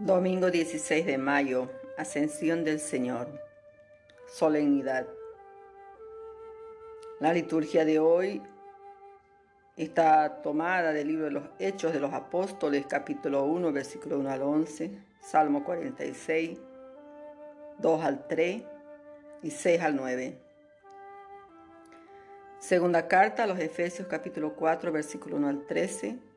Domingo 16 de mayo, Ascensión del Señor, Solemnidad. La liturgia de hoy está tomada del libro de los Hechos de los Apóstoles, capítulo 1, versículo 1 al 11, Salmo 46, 2 al 3 y 6 al 9. Segunda carta a los Efesios, capítulo 4, versículo 1 al 13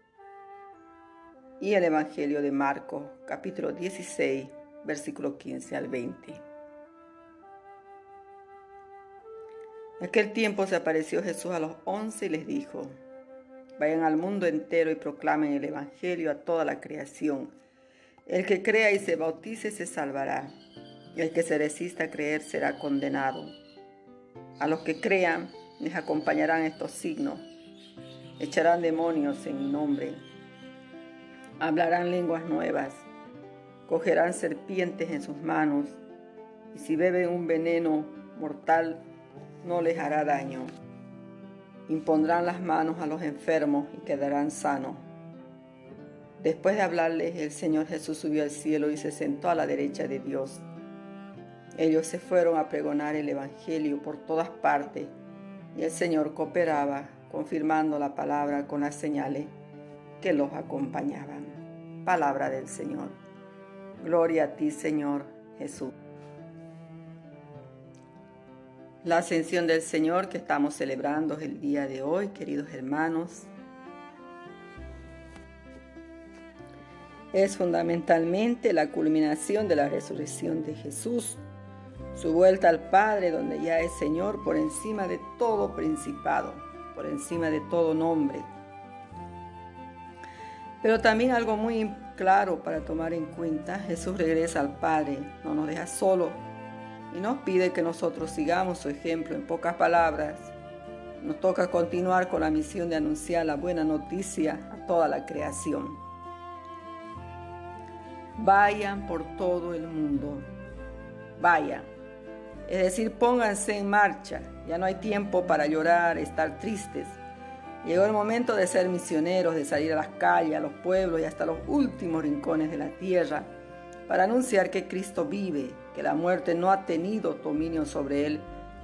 y el Evangelio de Marcos, capítulo 16, versículo 15 al 20. En aquel tiempo se apareció Jesús a los once y les dijo, vayan al mundo entero y proclamen el Evangelio a toda la creación. El que crea y se bautice se salvará, y el que se resista a creer será condenado. A los que crean les acompañarán estos signos. Echarán demonios en mi nombre hablarán lenguas nuevas, cogerán serpientes en sus manos, y si beben un veneno mortal no les hará daño. Impondrán las manos a los enfermos y quedarán sanos. Después de hablarles, el Señor Jesús subió al cielo y se sentó a la derecha de Dios. Ellos se fueron a pregonar el Evangelio por todas partes y el Señor cooperaba, confirmando la palabra con las señales que los acompañaban. Palabra del Señor. Gloria a ti, Señor Jesús. La ascensión del Señor que estamos celebrando el día de hoy, queridos hermanos, es fundamentalmente la culminación de la resurrección de Jesús, su vuelta al Padre donde ya es Señor por encima de todo principado, por encima de todo nombre, pero también algo muy claro para tomar en cuenta, Jesús regresa al Padre, no nos deja solo y nos pide que nosotros sigamos su ejemplo. En pocas palabras, nos toca continuar con la misión de anunciar la buena noticia a toda la creación. Vayan por todo el mundo, vayan. Es decir, pónganse en marcha. Ya no hay tiempo para llorar, estar tristes. Llegó el momento de ser misioneros, de salir a las calles, a los pueblos y hasta los últimos rincones de la tierra para anunciar que Cristo vive, que la muerte no ha tenido dominio sobre él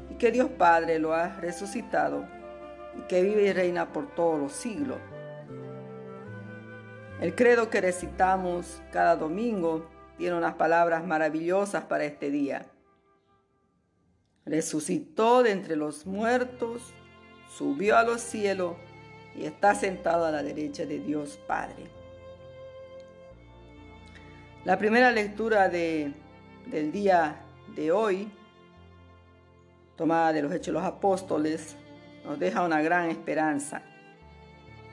y que Dios Padre lo ha resucitado y que vive y reina por todos los siglos. El credo que recitamos cada domingo tiene unas palabras maravillosas para este día. Resucitó de entre los muertos, subió a los cielos y está sentado a la derecha de Dios Padre. La primera lectura de, del día de hoy, tomada de los Hechos de los Apóstoles, nos deja una gran esperanza.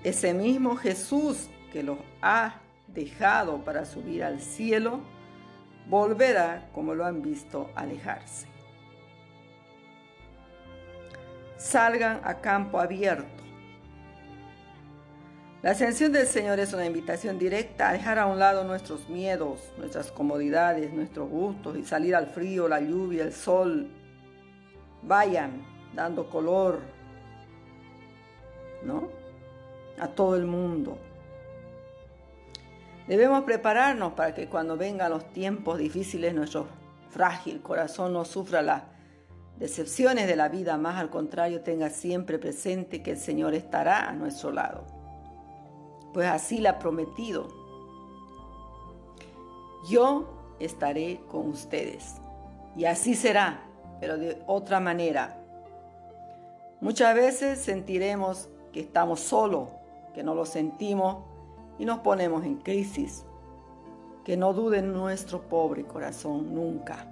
Ese mismo Jesús que los ha dejado para subir al cielo, volverá como lo han visto alejarse. Salgan a campo abierto la ascensión del Señor es una invitación directa a dejar a un lado nuestros miedos, nuestras comodidades, nuestros gustos y salir al frío, la lluvia, el sol. Vayan dando color, ¿no? A todo el mundo. Debemos prepararnos para que cuando vengan los tiempos difíciles nuestro frágil corazón no sufra las decepciones de la vida, más al contrario tenga siempre presente que el Señor estará a nuestro lado pues así la ha prometido. Yo estaré con ustedes. Y así será, pero de otra manera. Muchas veces sentiremos que estamos solos, que no lo sentimos y nos ponemos en crisis. Que no dude nuestro pobre corazón nunca.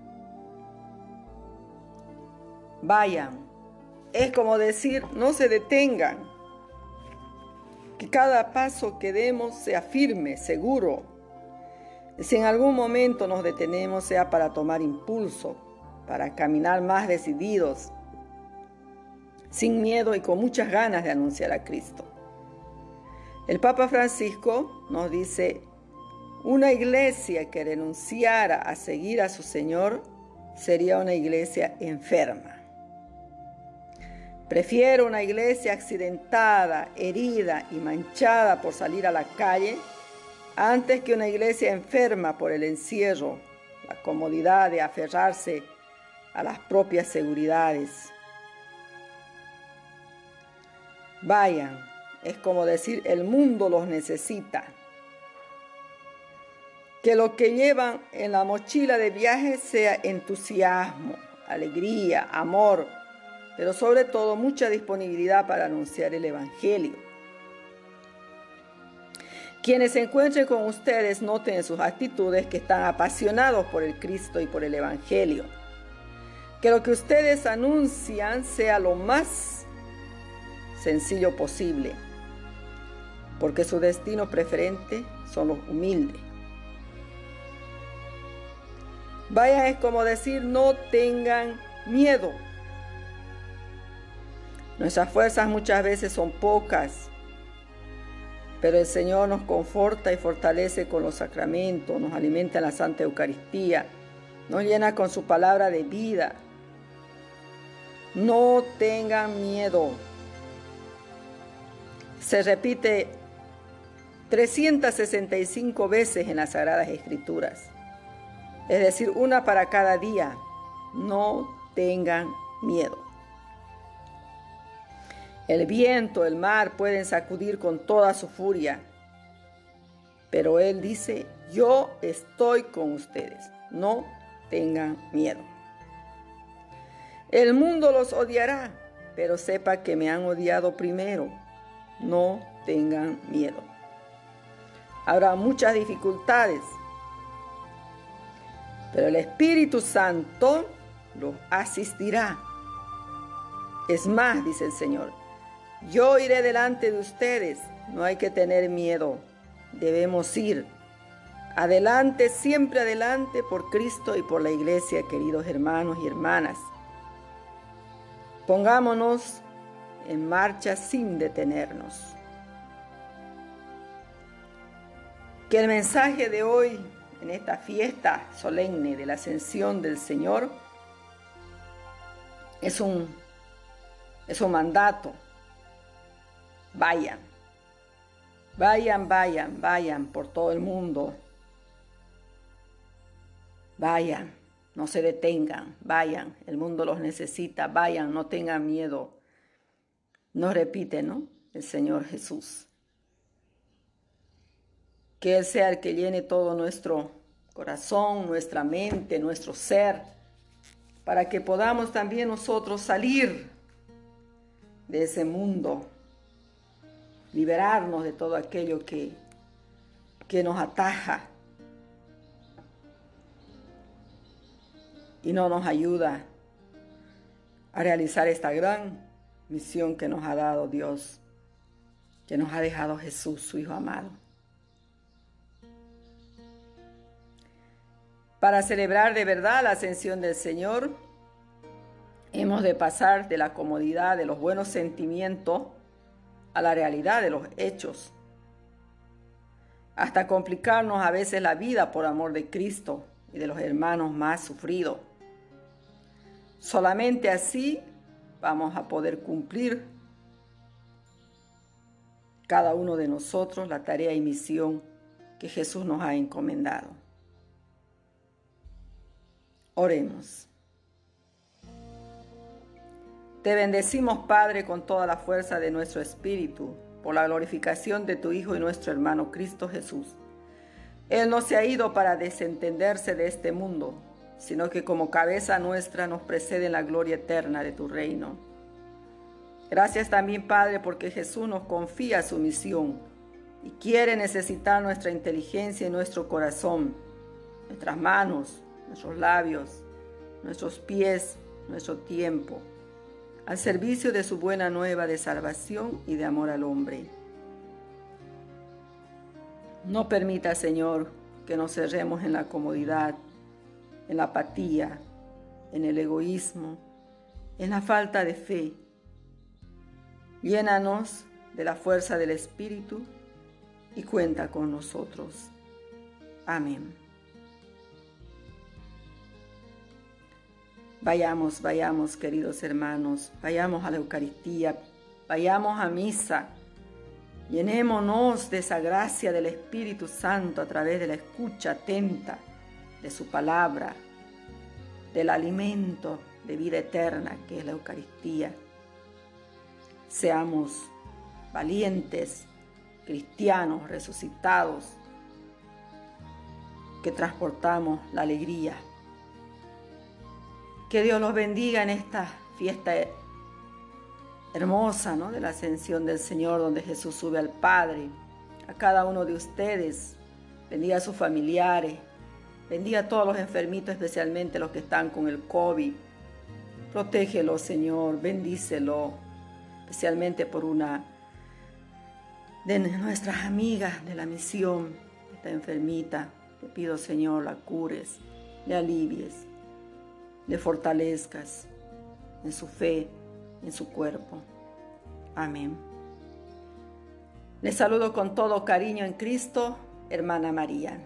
Vayan. Es como decir, no se detengan que cada paso que demos sea firme, seguro. Si en algún momento nos detenemos sea para tomar impulso, para caminar más decididos, sin miedo y con muchas ganas de anunciar a Cristo. El Papa Francisco nos dice, una iglesia que renunciara a seguir a su Señor sería una iglesia enferma. Prefiero una iglesia accidentada, herida y manchada por salir a la calle Antes que una iglesia enferma por el encierro, la comodidad de aferrarse a las propias seguridades. Vayan, es como decir, el mundo los necesita. Que lo que llevan en la mochila de viaje sea entusiasmo, alegría, amor, pero sobre todo mucha disponibilidad para anunciar el Evangelio. Quienes se encuentren con ustedes noten en sus actitudes que están apasionados por el Cristo y por el Evangelio. Que lo que ustedes anuncian sea lo más sencillo posible, porque su destino preferente son los humildes. Vaya es como decir, no tengan miedo. Nuestras fuerzas muchas veces son pocas, pero el Señor nos conforta y fortalece con los sacramentos, nos alimenta en la Santa Eucaristía, nos llena con su palabra de vida. No tengan miedo. Se repite 365 veces en las Sagradas Escrituras es decir, una para cada día. No tengan miedo. El viento, el mar pueden sacudir con toda su furia, pero Él dice, yo estoy con ustedes, no tengan miedo. El mundo los odiará, pero sepa que me han odiado primero, no tengan miedo. Habrá muchas dificultades, pero el Espíritu Santo los asistirá. Es más, dice el Señor, yo iré delante de ustedes, no hay que tener miedo, debemos ir. Adelante, siempre adelante por Cristo y por la iglesia, queridos hermanos y hermanas. Pongámonos en marcha sin detenernos. Que el mensaje de hoy en esta fiesta solemne de la ascensión del Señor es un, es un mandato. Vayan, vayan, vayan, vayan por todo el mundo. Vayan, no se detengan, vayan, el mundo los necesita, vayan, no tengan miedo. Nos repite, ¿no? El Señor Jesús. Que Él sea el que llene todo nuestro corazón, nuestra mente, nuestro ser, para que podamos también nosotros salir de ese mundo, liberarnos de todo aquello que, que nos ataja y no nos ayuda a realizar esta gran misión que nos ha dado Dios, que nos ha dejado Jesús, su Hijo amado. Para celebrar de verdad la ascensión del Señor, hemos de pasar de la comodidad de los buenos sentimientos a la realidad de los hechos, hasta complicarnos a veces la vida por amor de Cristo y de los hermanos más sufridos. Solamente así vamos a poder cumplir cada uno de nosotros la tarea y misión que Jesús nos ha encomendado. Oremos. Te bendecimos, Padre, con toda la fuerza de nuestro Espíritu, por la glorificación de tu Hijo y nuestro hermano Cristo Jesús. Él no se ha ido para desentenderse de este mundo, sino que como cabeza nuestra nos precede en la gloria eterna de tu reino. Gracias también, Padre, porque Jesús nos confía su misión y quiere necesitar nuestra inteligencia y nuestro corazón, nuestras manos, nuestros labios, nuestros pies, nuestro tiempo, al servicio de su buena nueva de salvación y de amor al hombre. No permita, Señor, que nos cerremos en la comodidad, en la apatía, en el egoísmo, en la falta de fe. Llénanos de la fuerza del Espíritu y cuenta con nosotros. Amén. Vayamos, vayamos, queridos hermanos, vayamos a la Eucaristía, vayamos a misa, Llenémonos de esa gracia del Espíritu Santo a través de la escucha atenta de su palabra, del alimento de vida eterna que es la Eucaristía. Seamos valientes, cristianos resucitados, que transportamos la alegría. Que Dios los bendiga en esta fiesta hermosa ¿no? de la ascensión del Señor, donde Jesús sube al Padre. A cada uno de ustedes, bendiga a sus familiares, bendiga a todos los enfermitos, especialmente los que están con el COVID. Protégelo, Señor, bendícelo, especialmente por una de nuestras amigas de la misión, esta enfermita. Te pido, Señor, la cures, le alivies, le fortalezcas en su fe, en su cuerpo. Amén. Les saludo con todo cariño en Cristo, hermana María.